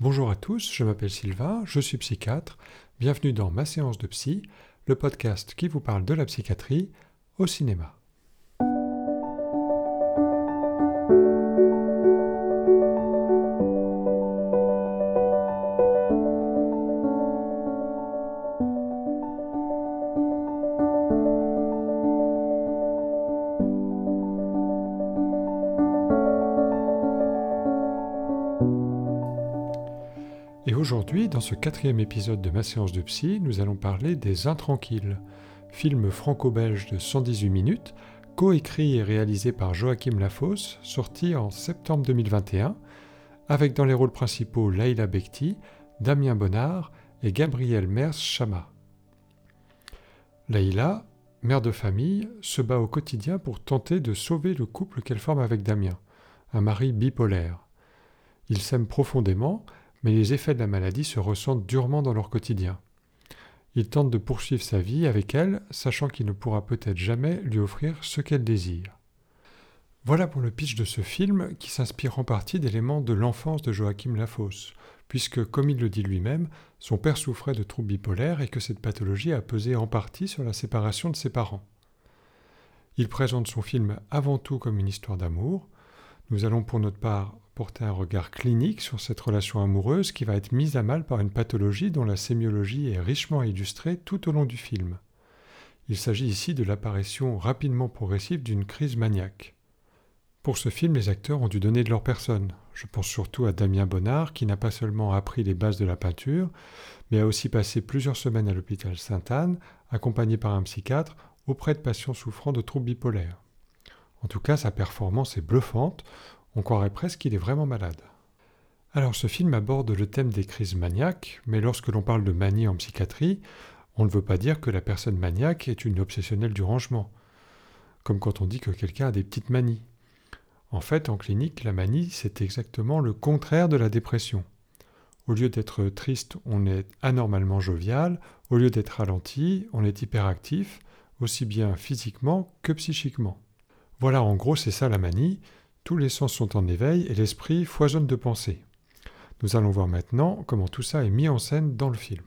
Bonjour à tous, je m'appelle Sylvain, je suis psychiatre. Bienvenue dans Ma séance de psy, le podcast qui vous parle de la psychiatrie au cinéma. Dans ce quatrième épisode de ma séance de psy, nous allons parler des Intranquilles, film franco-belge de 118 minutes, coécrit et réalisé par Joachim Lafosse, sorti en septembre 2021, avec dans les rôles principaux Laila Bekti, Damien Bonnard et Gabriel Mers-Chama. Laila, mère de famille, se bat au quotidien pour tenter de sauver le couple qu'elle forme avec Damien, un mari bipolaire. Ils s'aiment profondément, mais les effets de la maladie se ressentent durement dans leur quotidien. Il tente de poursuivre sa vie avec elle, sachant qu'il ne pourra peut-être jamais lui offrir ce qu'elle désire. Voilà pour le pitch de ce film qui s'inspire en partie d'éléments de l'enfance de Joachim Lafosse, puisque, comme il le dit lui-même, son père souffrait de troubles bipolaires et que cette pathologie a pesé en partie sur la séparation de ses parents. Il présente son film avant tout comme une histoire d'amour. Nous allons pour notre part un regard clinique sur cette relation amoureuse qui va être mise à mal par une pathologie dont la sémiologie est richement illustrée tout au long du film. Il s'agit ici de l'apparition rapidement progressive d'une crise maniaque. Pour ce film, les acteurs ont dû donner de leur personne. Je pense surtout à Damien Bonnard, qui n'a pas seulement appris les bases de la peinture, mais a aussi passé plusieurs semaines à l'hôpital Sainte-Anne, accompagné par un psychiatre, auprès de patients souffrant de troubles bipolaires. En tout cas, sa performance est bluffante, on croirait presque qu'il est vraiment malade. Alors ce film aborde le thème des crises maniaques, mais lorsque l'on parle de manie en psychiatrie, on ne veut pas dire que la personne maniaque est une obsessionnelle du rangement, comme quand on dit que quelqu'un a des petites manies. En fait, en clinique, la manie, c'est exactement le contraire de la dépression. Au lieu d'être triste, on est anormalement jovial, au lieu d'être ralenti, on est hyperactif, aussi bien physiquement que psychiquement. Voilà, en gros, c'est ça la manie, tous les sens sont en éveil et l'esprit foisonne de pensées. Nous allons voir maintenant comment tout ça est mis en scène dans le film.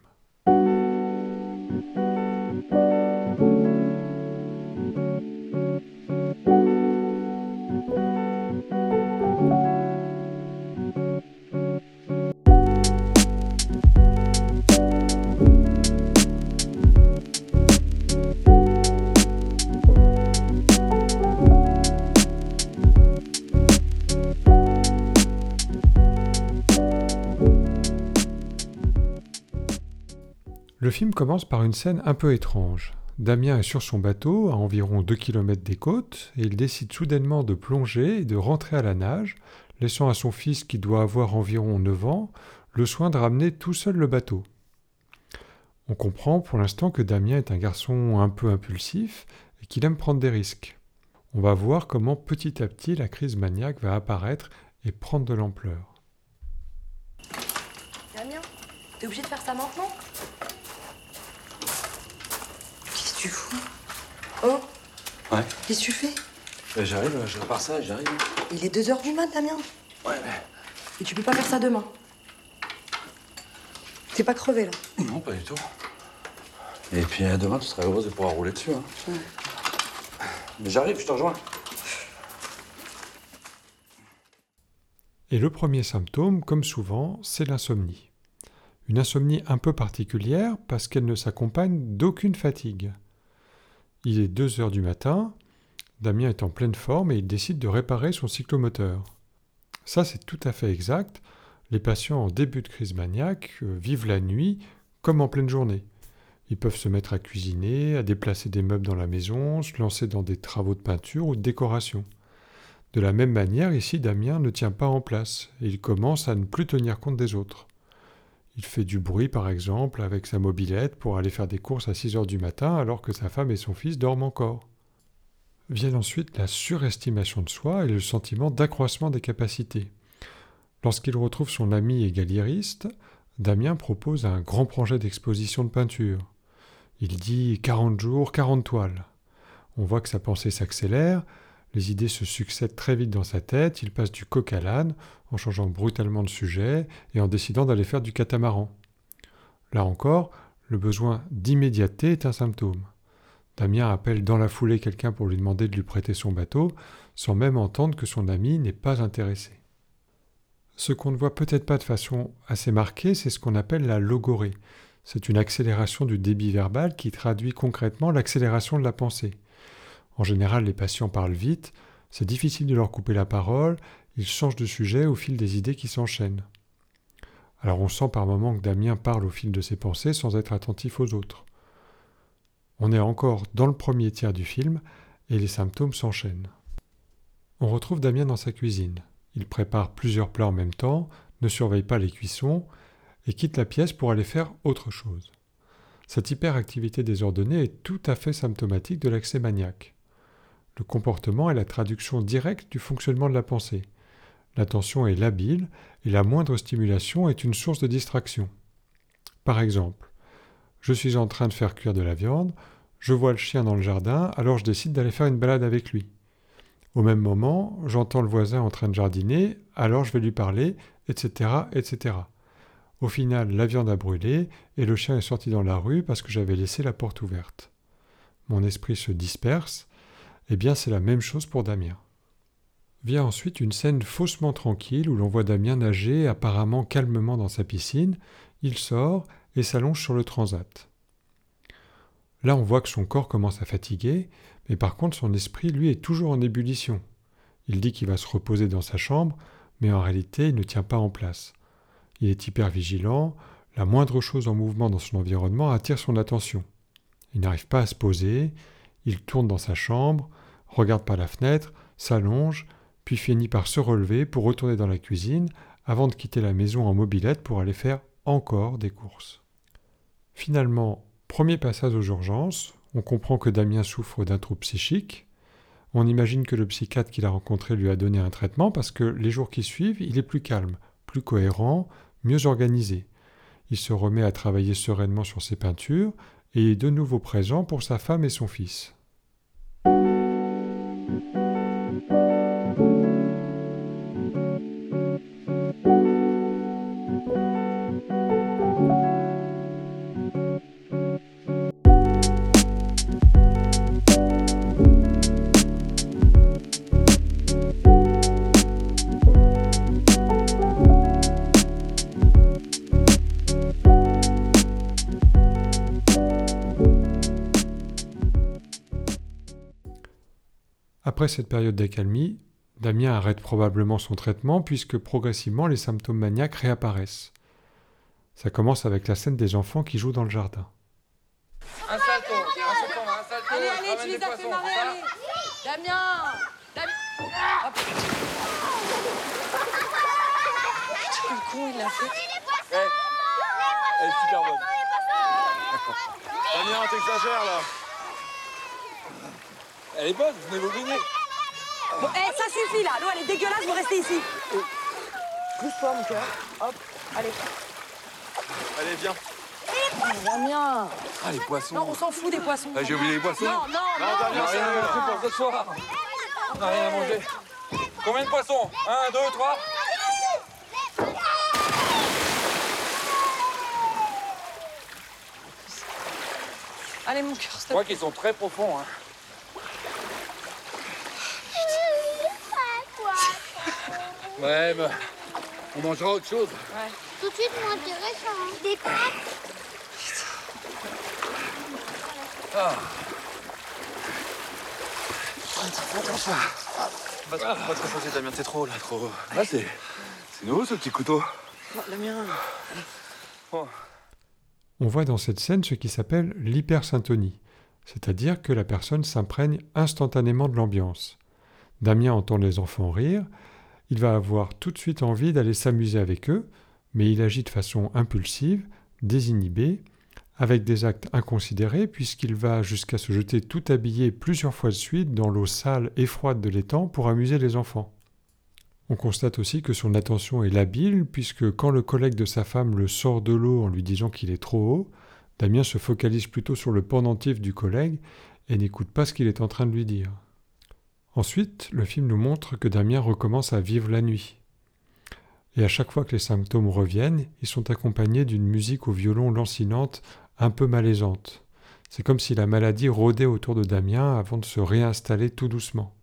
Le film commence par une scène un peu étrange. Damien est sur son bateau, à environ 2 km des côtes, et il décide soudainement de plonger et de rentrer à la nage, laissant à son fils, qui doit avoir environ 9 ans, le soin de ramener tout seul le bateau. On comprend pour l'instant que Damien est un garçon un peu impulsif et qu'il aime prendre des risques. On va voir comment petit à petit la crise maniaque va apparaître et prendre de l'ampleur. Damien, t'es obligé de faire ça maintenant? Tu fous Oh Ouais. Qu'est-ce que tu fais Euh, J'arrive, je répare ça, j'arrive. Il est 2h du mat, Damien. Ouais, mais. Et tu peux pas faire ça demain. T'es pas crevé, là. Non, pas du tout. Et puis euh, demain, tu seras heureuse de pouvoir rouler dessus. Hein. Mais j'arrive, je te rejoins. Et le premier symptôme, comme souvent, c'est l'insomnie. Une insomnie un peu particulière parce qu'elle ne s'accompagne d'aucune fatigue. Il est 2 heures du matin, Damien est en pleine forme et il décide de réparer son cyclomoteur. Ça, c'est tout à fait exact. Les patients en début de crise maniaque euh, vivent la nuit comme en pleine journée. Ils peuvent se mettre à cuisiner, à déplacer des meubles dans la maison, se lancer dans des travaux de peinture ou de décoration. De la même manière, ici, Damien ne tient pas en place et il commence à ne plus tenir compte des autres. Il fait du bruit, par exemple, avec sa mobilette pour aller faire des courses à 6 heures du matin alors que sa femme et son fils dorment encore. Viennent ensuite la surestimation de soi et le sentiment d'accroissement des capacités. Lorsqu'il retrouve son ami et Damien propose un grand projet d'exposition de peinture. Il dit 40 jours, 40 toiles. On voit que sa pensée s'accélère, Les idées se succèdent très vite dans sa tête, il passe du coq à l'âne, en changeant brutalement de sujet et en décidant d'aller faire du catamaran. Là encore, le besoin d'immédiateté est un symptôme. Damien appelle dans la foulée quelqu'un pour lui demander de lui prêter son bateau, sans même entendre que son ami n'est pas intéressé. Ce qu'on ne voit peut-être pas de façon assez marquée, c'est ce qu'on appelle la logorée. C'est une accélération du débit verbal qui traduit concrètement l'accélération de la pensée. En général, les patients parlent vite, c'est difficile de leur couper la parole, ils changent de sujet au fil des idées qui s'enchaînent. Alors on sent par moments que Damien parle au fil de ses pensées sans être attentif aux autres. On est encore dans le premier tiers du film et les symptômes s'enchaînent. On retrouve Damien dans sa cuisine. Il prépare plusieurs plats en même temps, ne surveille pas les cuissons et quitte la pièce pour aller faire autre chose. Cette hyperactivité désordonnée est tout à fait symptomatique de l'accès maniaque. Le comportement est la traduction directe du fonctionnement de la pensée. L'attention est labile et la moindre stimulation est une source de distraction. Par exemple, je suis en train de faire cuire de la viande, je vois le chien dans le jardin, alors je décide d'aller faire une balade avec lui. Au même moment, j'entends le voisin en train de jardiner, alors je vais lui parler, etc., etc. Au final, la viande a brûlé et le chien est sorti dans la rue parce que j'avais laissé la porte ouverte. Mon esprit se disperse, eh bien c'est la même chose pour Damien. Vient ensuite une scène faussement tranquille où l'on voit Damien nager apparemment calmement dans sa piscine, il sort et s'allonge sur le transat. Là on voit que son corps commence à fatiguer, mais par contre son esprit lui est toujours en ébullition. Il dit qu'il va se reposer dans sa chambre, mais en réalité il ne tient pas en place. Il est hyper vigilant, la moindre chose en mouvement dans son environnement attire son attention. Il n'arrive pas à se poser, il tourne dans sa chambre, regarde par la fenêtre, s'allonge, puis finit par se relever pour retourner dans la cuisine avant de quitter la maison en mobilette pour aller faire encore des courses. Finalement, premier passage aux urgences, on comprend que Damien souffre d'un trouble psychique. On imagine que le psychiatre qu'il a rencontré lui a donné un traitement parce que les jours qui suivent, il est plus calme, plus cohérent, mieux organisé. Il se remet à travailler sereinement sur ses peintures et est de nouveau présent pour sa femme et son fils. Après cette période d'accalmie, Damien arrête probablement son traitement puisque progressivement les symptômes maniaques réapparaissent. Ça commence avec la scène des enfants qui jouent dans le jardin. Un salto, un salto, un salto. Allez, allez, tu les as fait marrer, allez Damien Damien Hop. Quel con il l'a fait. Elle est super bonne. Damien, t'exagères là. Elle est bonne, venez vous baigner. Bon, eh, ça suffit là L'eau elle est dégueulasse, vous restez ici Pousse-toi, mon cœur. Hop, allez. Allez, viens. Damien. Ah, les poissons. Non, on s'en fout des poissons. Ah, j'ai oublié les poissons. Non, non, Non, non Damien, c'est rien à pour ce soir. On n'a rien à manger. Combien de poissons? Un, deux, trois Allez, mon cœur, Je crois qu'ils sont très profonds. Hein. Ouais, bah, on mangera autre chose. Tout de suite moins intéressant. Des pâtes. Pas, pas trop posé, Damien, c'est trop là, trop. Là, c'est. C'est nouveau ce petit couteau. Damien. On voit dans cette scène ce qui s'appelle l'hypersyntonie, c'est-à-dire que la personne s'imprègne instantanément de l'ambiance. Damien entend les enfants rire, il va avoir tout de suite envie d'aller s'amuser avec eux, mais il agit de façon impulsive, désinhibée, avec des actes inconsidérés, puisqu'il va jusqu'à se jeter tout habillé plusieurs fois de suite dans l'eau sale et froide de l'étang pour amuser les enfants. On constate aussi que son attention est labile, puisque quand le collègue de sa femme le sort de l'eau en lui disant qu'il est trop haut, Damien se focalise plutôt sur le pendentif du collègue et n'écoute pas ce qu'il est en train de lui dire. Ensuite, le film nous montre que Damien recommence à vivre la nuit. Et à chaque fois que les symptômes reviennent, ils sont accompagnés d'une musique au violon lancinante un peu malaisante. C'est comme si la maladie rôdait autour de Damien avant de se réinstaller tout doucement.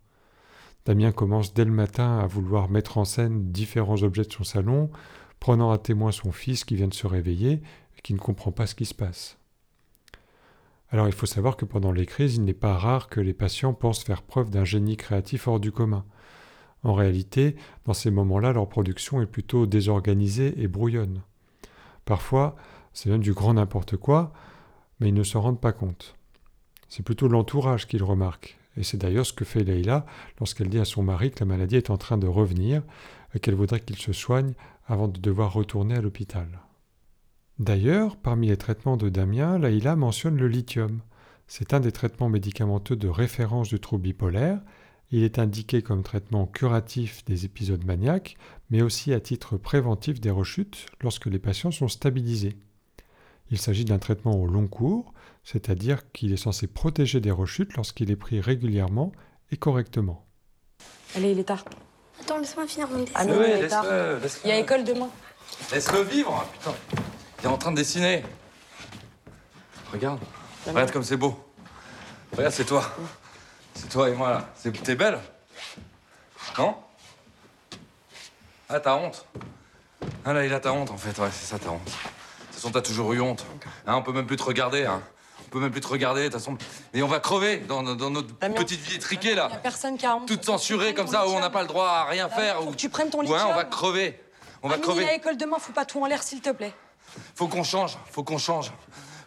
Damien commence dès le matin à vouloir mettre en scène différents objets de son salon, prenant à témoin son fils qui vient de se réveiller et qui ne comprend pas ce qui se passe. Alors il faut savoir que pendant les crises, il n'est pas rare que les patients pensent faire preuve d'un génie créatif hors du commun. En réalité, dans ces moments-là, leur production est plutôt désorganisée et brouillonne. Parfois, c'est même du grand n'importe quoi, mais ils ne s'en rendent pas compte. C'est plutôt l'entourage qu'ils remarquent, et c'est d'ailleurs ce que fait Leïla lorsqu'elle dit à son mari que la maladie est en train de revenir et qu'elle voudrait qu'il se soigne avant de devoir retourner à l'hôpital. D'ailleurs, parmi les traitements de Damien, Leïla mentionne le lithium. C'est un des traitements médicamenteux de référence du trouble bipolaire. Il est indiqué comme traitement curatif des épisodes maniaques, mais aussi à titre préventif des rechutes lorsque les patients sont stabilisés. Il s'agit d'un traitement au long cours, c'est-à-dire qu'il est censé protéger des rechutes lorsqu'il est pris régulièrement et correctement. Allez, il est tard. Attends, laisse-moi finir mon dessin. Ah non, il est tard. Il y a école demain. Laisse-le vivre, putain. En train de dessiner. Regarde. Regarde comme c'est beau. Regarde, c'est toi. C'est toi et moi, là. C'est- T'es belle Non? Ah, t'as honte Ah, là, il a ta honte, en fait. Ouais, c'est ça, ta honte. De toute façon, t'as toujours eu honte. Hein, on peut même plus te regarder, hein. On peut même plus te regarder, de toute façon. Et on va crever dans, dans notre Damien. petite vie étriquée, Il y a là. personne qui a honte. Toute censurée comme ça, où on n'a pas le droit à rien faire. Faut Où... que tu prennes ton Ouais, on va crever. On va Amine, crever. à école demain, faut pas tout en l'air, s'il te plaît. Faut qu'on change, faut qu'on change.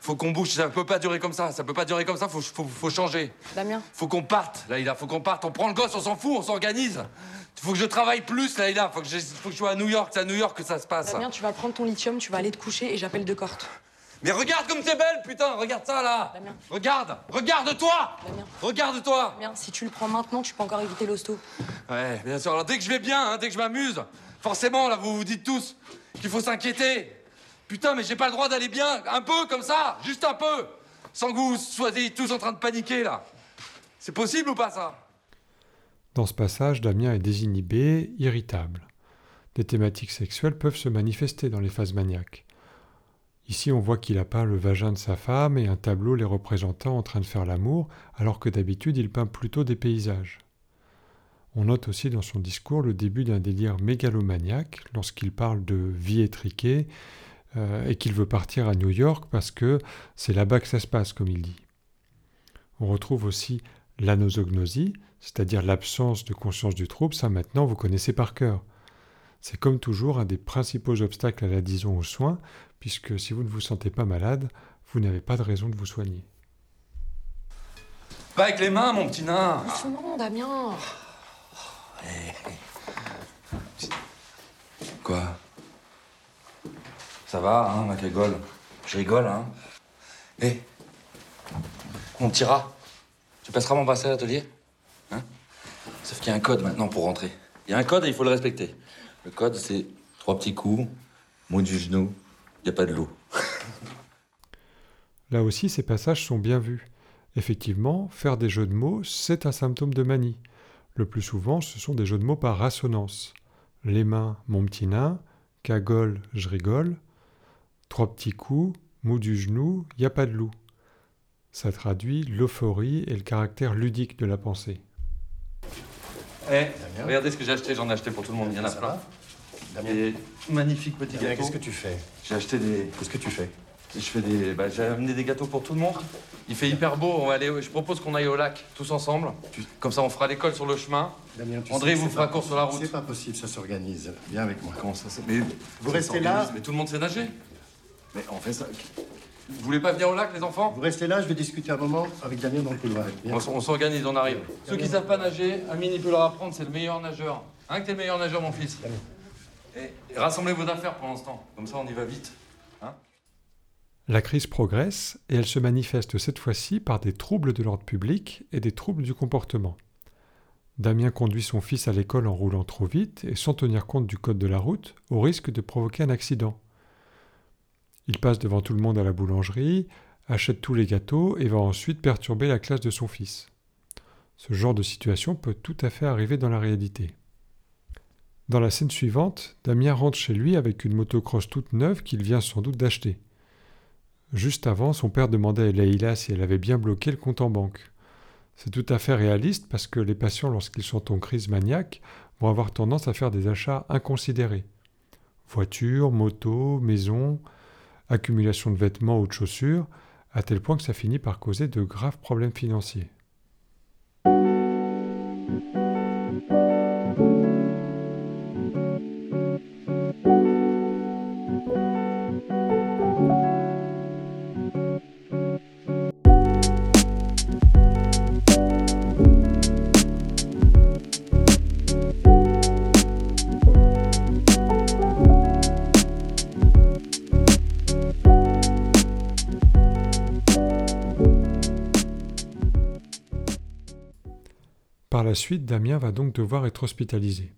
Faut qu'on bouge, ça peut pas durer comme ça, ça peut pas durer comme ça, faut, faut, faut changer. Damien, Faut qu'on parte, Laïla, faut qu'on parte. On prend le gosse, on s'en fout, on s'organise. Faut que je travaille plus, Laïla, faut que je, faut que je sois à New York, c'est à New York que ça se passe. Damien, tu vas prendre ton lithium, tu vas aller te coucher et j'appelle de corte. Mais regarde comme t'es belle, putain, regarde ça là. Damien. Regarde, regarde-toi. Damien. Regarde-toi. Damien, si tu le prends maintenant, tu peux encore éviter l'hosto. Ouais, bien sûr. Alors dès que je vais bien, hein, dès que je m'amuse, forcément, là, vous vous dites tous qu'il faut s'inquiéter. Putain, mais j'ai pas le droit d'aller bien, un peu comme ça, juste un peu, sans que vous soyez tous en train de paniquer là. C'est possible ou pas ça? Dans ce passage, Damien est désinhibé, irritable. Des thématiques sexuelles peuvent se manifester dans les phases maniaques. Ici, on voit qu'il a peint le vagin de sa femme et un tableau les représentant en train de faire l'amour, alors que d'habitude il peint plutôt des paysages. On note aussi dans son discours le début d'un délire mégalomaniaque lorsqu'il parle de vie étriquée euh, et qu'il veut partir à New York parce que c'est là-bas que ça se passe, comme il dit. On retrouve aussi l'anosognosie, c'est-à-dire l'absence de conscience du trouble, ça maintenant vous connaissez par cœur. C'est comme toujours un des principaux obstacles à l'adhésion aux soins, puisque si vous ne vous sentez pas malade, vous n'avez pas de raison de vous soigner. Pas avec les mains, mon petit nain. Non, Damien. Quoi? Ça va, hein, ma rigole Je rigole, hein Hé Mon petit rat, tu passeras mon passé à l'atelier? Hein? Sauf qu'il y a un code maintenant pour rentrer. Il y a un code et il faut le respecter. Le code, c'est trois petits coups, mot du genou, il n'y a pas de loup. Là aussi, ces passages sont bien vus. Effectivement, faire des jeux de mots, c'est un symptôme de manie. Le plus souvent, ce sont des jeux de mots par assonance. Les mains, mon petit nain, cagole, je rigole, trois petits coups, mou du genou, y a pas de loup. Ça traduit l'euphorie et le caractère ludique de la pensée. Eh, regardez ce que j'ai acheté, j'en ai acheté pour tout le monde, il y en a Ça plein. Des magnifiques petits Damien, gâteaux. qu'est-ce que tu fais J'ai acheté des. Qu'est-ce que tu fais Je fais des. Bah, j'ai amené des gâteaux pour tout le monde. Il fait hyper beau. On va aller. Je propose qu'on aille au lac tous ensemble. Comme ça, on fera l'école sur le chemin. Damien, tu André sais vous fera pas course sur la possible. route. C'est pas possible, ça s'organise. Viens avec moi. Comment ça Mais Vous restez là Mais tout le monde sait nager. Mais on fait ça. Vous voulez pas venir au lac, les enfants? Vous restez là, je vais discuter un moment avec Damien dans le couloir. On, s- on s'organise, on arrive. Ceux qui savent pas nager, Amine, il peut leur apprendre. C'est le meilleur nageur. Hein, que t'es le meilleur nageur, mon fils? Et, et rassemblez vos affaires pour l'instant. Comme ça, on y va vite. La crise progresse et elle se manifeste cette fois-ci par des troubles de l'ordre public et des troubles du comportement. Damien conduit son fils à l'école en roulant trop vite et sans tenir compte du code de la route, au risque de provoquer un accident. Il passe devant tout le monde à la boulangerie, achète tous les gâteaux et va ensuite perturber la classe de son fils. Ce genre de situation peut tout à fait arriver dans la réalité. Dans la scène suivante, Damien rentre chez lui avec une motocross toute neuve qu'il vient sans doute d'acheter. Juste avant, son père demandait à Leïla si elle avait bien bloqué le compte en banque. C'est tout à fait réaliste parce que les patients, lorsqu'ils sont en crise maniaque, vont avoir tendance à faire des achats inconsidérés. Voitures, motos, maisons, accumulation de vêtements ou de chaussures, à tel point que ça finit par causer de graves problèmes financiers. La suite, Damien va donc devoir être hospitalisé.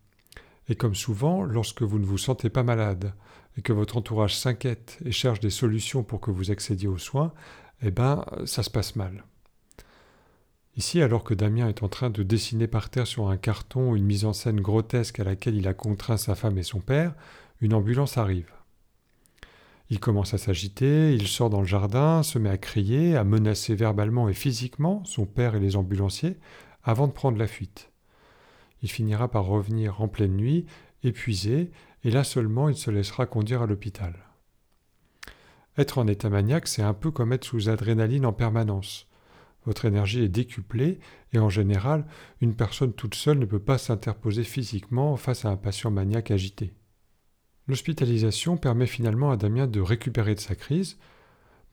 Et comme souvent, lorsque vous ne vous sentez pas malade et que votre entourage s'inquiète et cherche des solutions pour que vous accédiez aux soins, eh ben, ça se passe mal. Ici, alors que Damien est en train de dessiner par terre sur un carton une mise en scène grotesque à laquelle il a contraint sa femme et son père, une ambulance arrive. Il commence à s'agiter, il sort dans le jardin, se met à crier, à menacer verbalement et physiquement son père et les ambulanciers, avant de prendre la fuite. Il finira par revenir en pleine nuit, épuisé, et là seulement il se laissera conduire à l'hôpital. Être en état maniaque, c'est un peu comme être sous adrénaline en permanence. Votre énergie est décuplée et en général, une personne toute seule ne peut pas s'interposer physiquement face à un patient maniaque agité. L'hospitalisation permet finalement à Damien de récupérer de sa crise,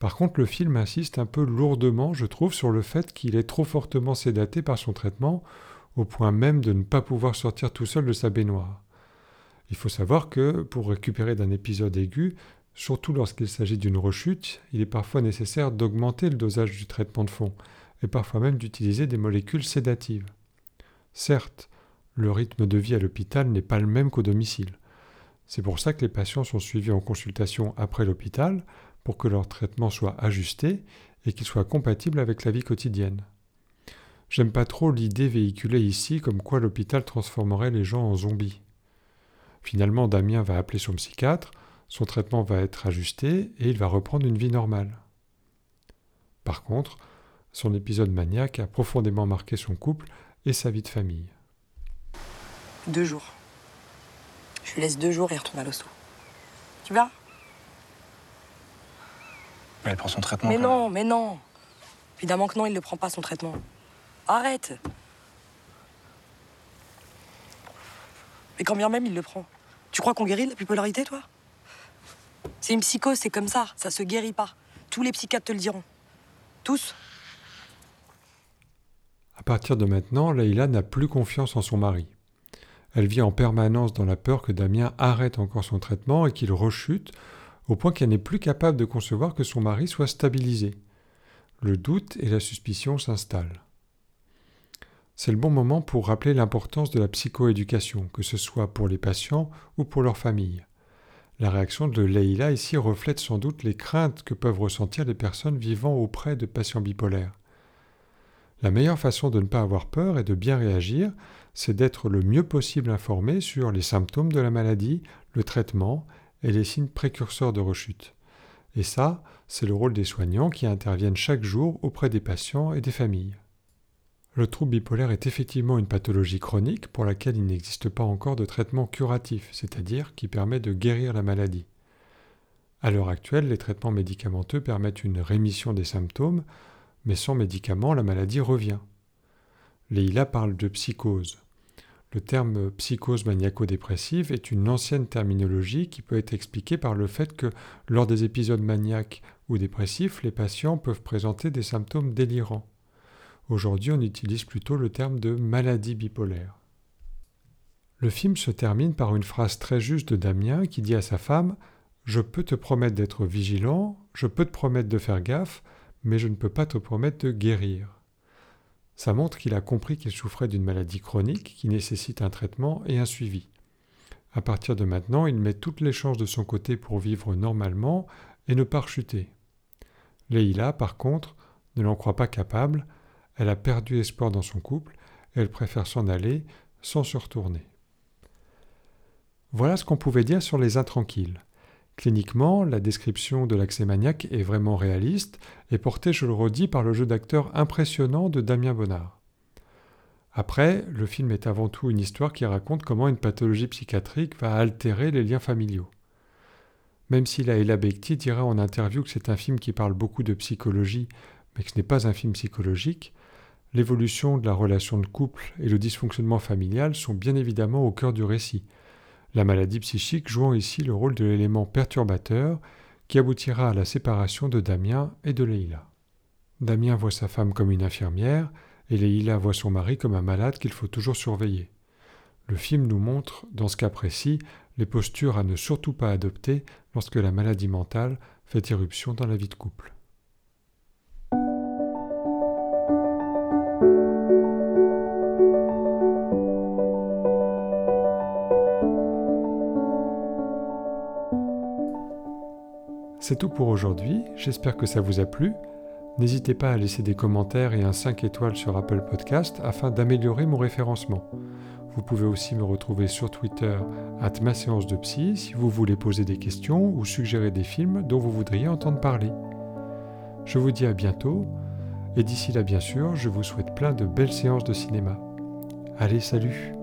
par contre, le film insiste un peu lourdement, je trouve, sur le fait qu'il est trop fortement sédaté par son traitement, au point même de ne pas pouvoir sortir tout seul de sa baignoire. Il faut savoir que, pour récupérer d'un épisode aigu, surtout lorsqu'il s'agit d'une rechute, il est parfois nécessaire d'augmenter le dosage du traitement de fond, et parfois même d'utiliser des molécules sédatives. Certes, le rythme de vie à l'hôpital n'est pas le même qu'au domicile. C'est pour ça que les patients sont suivis en consultation après l'hôpital, pour que leur traitement soit ajusté et qu'il soit compatible avec la vie quotidienne. J'aime pas trop l'idée véhiculée ici comme quoi l'hôpital transformerait les gens en zombies. Finalement, Damien va appeler son psychiatre, son traitement va être ajusté et il va reprendre une vie normale. Par contre, son épisode maniaque a profondément marqué son couple et sa vie de famille. Deux jours. Je lui laisse deux jours et retourne à l'hosto. Tu verras Mais elle prend son traitement. Mais quand non, mais non. Évidemment que non, il ne prend pas son traitement. Arrête. Mais quand bien même il le prend. Tu crois qu'on guérit de la bipolarité, toi? C'est une psychose, c'est comme ça. Ça se guérit pas. Tous les psychiatres te le diront. Tous. À partir de maintenant, Leïla n'a plus confiance en son mari. Elle vit en permanence dans la peur que Damien arrête encore son traitement et qu'il rechute au point qu'elle n'est plus capable de concevoir que son mari soit stabilisé. Le doute et la suspicion s'installent. C'est le bon moment pour rappeler l'importance de la psychoéducation, que ce soit pour les patients ou pour leur famille. La réaction de Leïla ici reflète sans doute les craintes que peuvent ressentir les personnes vivant auprès de patients bipolaires. La meilleure façon de ne pas avoir peur et de bien réagir, c'est d'être le mieux possible informé sur les symptômes de la maladie, le traitement et les signes précurseurs de rechute. Et ça, c'est le rôle des soignants qui interviennent chaque jour auprès des patients et des familles. Le trouble bipolaire est effectivement une pathologie chronique pour laquelle il n'existe pas encore de traitement curatif, c'est-à-dire qui permet de guérir la maladie. À l'heure actuelle, les traitements médicamenteux permettent une rémission des symptômes, mais sans médicaments, la maladie revient. Leïla parle de psychose. Le terme psychose maniaco-dépressive est une ancienne terminologie qui peut être expliquée par le fait que lors des épisodes maniaques ou dépressifs, les patients peuvent présenter des symptômes délirants. Aujourd'hui, on utilise plutôt le terme de maladie bipolaire. Le film se termine par une phrase très juste de Damien qui dit à sa femme Je peux te promettre d'être vigilant, je peux te promettre de faire gaffe, mais je ne peux pas te promettre de guérir. Ça montre qu'il a compris qu'il souffrait d'une maladie chronique qui nécessite un traitement et un suivi. À partir de maintenant, il met toutes les chances de son côté pour vivre normalement et ne pas rechuter. Leïla, par contre, ne l'en croit pas capable, elle a perdu espoir dans son couple elle préfère s'en aller sans se retourner. Voilà ce qu'on pouvait dire sur les intranquilles. Cliniquement, la description de l'accès maniaque est vraiment réaliste et portée, je le redis, par le jeu d'acteur impressionnant de Damien Bonnard. Après, le film est avant tout une histoire qui raconte comment une pathologie psychiatrique va altérer les liens familiaux. Même si Laila Bekti dira en interview que c'est un film qui parle beaucoup de psychologie, mais que ce n'est pas un film psychologique, l'évolution de la relation de couple et le dysfonctionnement familial sont bien évidemment au cœur du récit, la maladie psychique jouant ici le rôle de l'élément perturbateur qui aboutira à la séparation de Damien et de Leïla. Damien voit sa femme comme une infirmière, et Leïla voit son mari comme un malade qu'il faut toujours surveiller. Le film nous montre, dans ce cas précis, les postures à ne surtout pas adopter lorsque la maladie mentale fait irruption dans la vie de couple. C'est tout pour aujourd'hui, j'espère que ça vous a plu. N'hésitez pas à laisser des commentaires et un 5 étoiles sur Apple Podcast afin d'améliorer mon référencement. Vous pouvez aussi me retrouver sur Twitter at ma de psy si vous voulez poser des questions ou suggérer des films dont vous voudriez entendre parler. Je vous dis à bientôt et d'ici là bien sûr je vous souhaite plein de belles séances de cinéma. Allez salut